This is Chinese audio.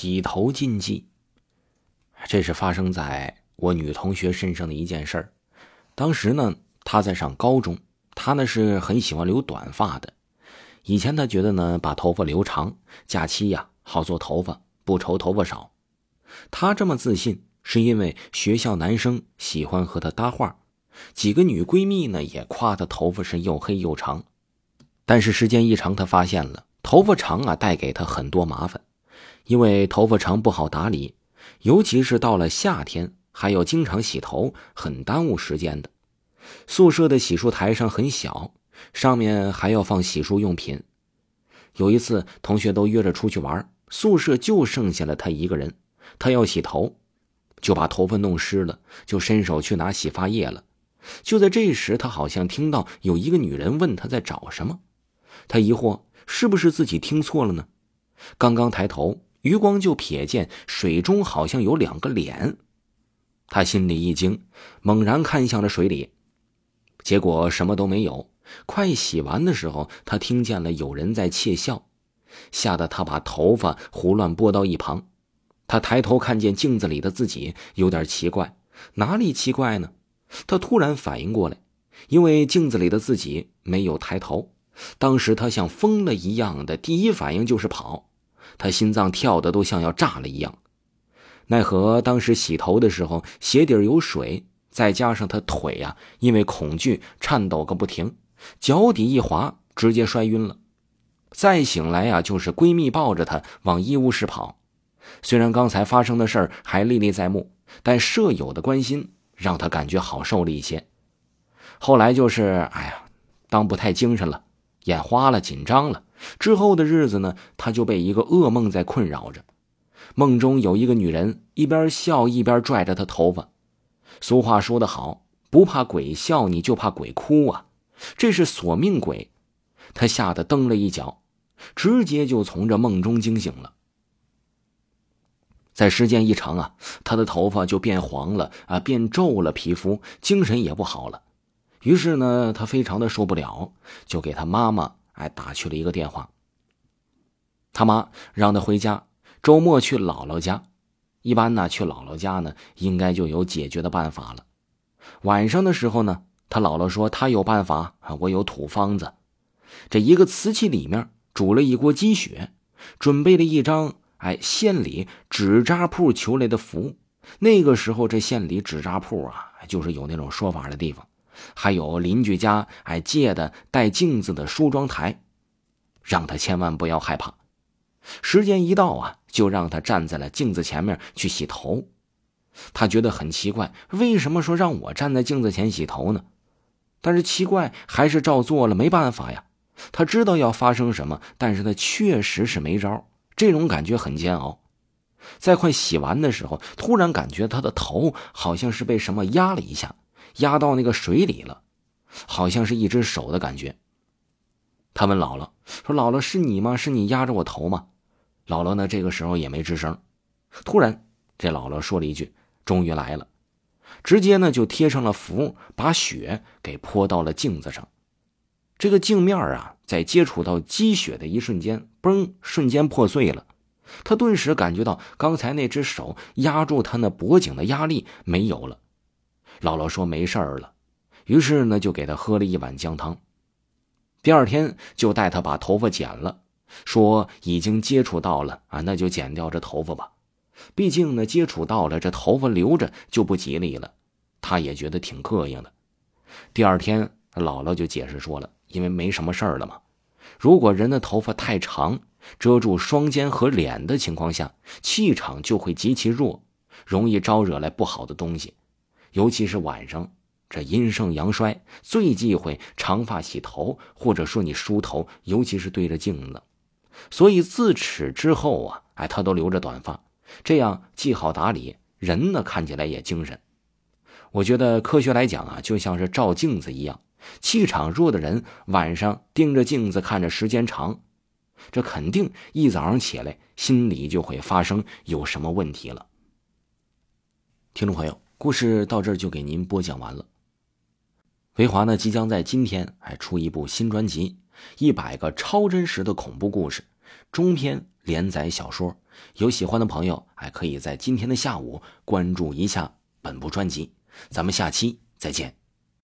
洗头禁忌，这是发生在我女同学身上的一件事儿。当时呢，她在上高中，她呢是很喜欢留短发的。以前她觉得呢，把头发留长，假期呀好做头发，不愁头发少。她这么自信，是因为学校男生喜欢和她搭话，几个女闺蜜呢也夸她头发是又黑又长。但是时间一长，她发现了头发长啊带给她很多麻烦。因为头发长不好打理，尤其是到了夏天，还要经常洗头，很耽误时间的。宿舍的洗漱台上很小，上面还要放洗漱用品。有一次，同学都约着出去玩，宿舍就剩下了他一个人。他要洗头，就把头发弄湿了，就伸手去拿洗发液了。就在这时，他好像听到有一个女人问他在找什么。他疑惑，是不是自己听错了呢？刚刚抬头。余光就瞥见水中好像有两个脸，他心里一惊，猛然看向了水里，结果什么都没有。快洗完的时候，他听见了有人在窃笑，吓得他把头发胡乱拨到一旁。他抬头看见镜子里的自己，有点奇怪，哪里奇怪呢？他突然反应过来，因为镜子里的自己没有抬头。当时他像疯了一样的第一反应就是跑。他心脏跳的都像要炸了一样，奈何当时洗头的时候鞋底有水，再加上他腿呀，因为恐惧颤抖个不停，脚底一滑，直接摔晕了。再醒来呀，就是闺蜜抱着他往医务室跑。虽然刚才发生的事儿还历历在目，但舍友的关心让他感觉好受了一些。后来就是，哎呀，当不太精神了，眼花了，紧张了。之后的日子呢，他就被一个噩梦在困扰着。梦中有一个女人一边笑一边拽着他头发。俗话说得好，不怕鬼笑，你就怕鬼哭啊！这是索命鬼。他吓得蹬了一脚，直接就从这梦中惊醒了。在时间一长啊，他的头发就变黄了啊，变皱了，皮肤精神也不好了。于是呢，他非常的受不了，就给他妈妈。哎打去了一个电话。他妈让他回家，周末去姥姥家。一般呢，去姥姥家呢，应该就有解决的办法了。晚上的时候呢，他姥姥说他有办法啊，我有土方子。这一个瓷器里面煮了一锅鸡血，准备了一张哎县里纸扎铺求来的符。那个时候，这县里纸扎铺啊，就是有那种说法的地方。还有邻居家哎借的带镜子的梳妆台，让他千万不要害怕。时间一到啊，就让他站在了镜子前面去洗头。他觉得很奇怪，为什么说让我站在镜子前洗头呢？但是奇怪还是照做了，没办法呀。他知道要发生什么，但是他确实是没招。这种感觉很煎熬。在快洗完的时候，突然感觉他的头好像是被什么压了一下。压到那个水里了，好像是一只手的感觉。他问姥姥说：“姥姥是你吗？是你压着我头吗？”姥姥呢，这个时候也没吱声。突然，这姥姥说了一句：“终于来了。”直接呢就贴上了符，把血给泼到了镜子上。这个镜面啊，在接触到积血的一瞬间，嘣，瞬间破碎了。他顿时感觉到刚才那只手压住他那脖颈的压力没有了。姥姥说没事儿了，于是呢就给他喝了一碗姜汤。第二天就带他把头发剪了，说已经接触到了啊，那就剪掉这头发吧。毕竟呢接触到了，这头发留着就不吉利了。他也觉得挺膈应的。第二天姥姥就解释说了，因为没什么事儿了嘛。如果人的头发太长，遮住双肩和脸的情况下，气场就会极其弱，容易招惹来不好的东西。尤其是晚上，这阴盛阳衰，最忌讳长发洗头，或者说你梳头，尤其是对着镜子。所以自此之后啊，哎，他都留着短发，这样既好打理，人呢看起来也精神。我觉得科学来讲啊，就像是照镜子一样，气场弱的人晚上盯着镜子看着时间长，这肯定一早上起来心里就会发生有什么问题了。听众朋友。故事到这儿就给您播讲完了。维华呢，即将在今天还出一部新专辑，《一百个超真实的恐怖故事》中篇连载小说，有喜欢的朋友还可以在今天的下午关注一下本部专辑。咱们下期再见。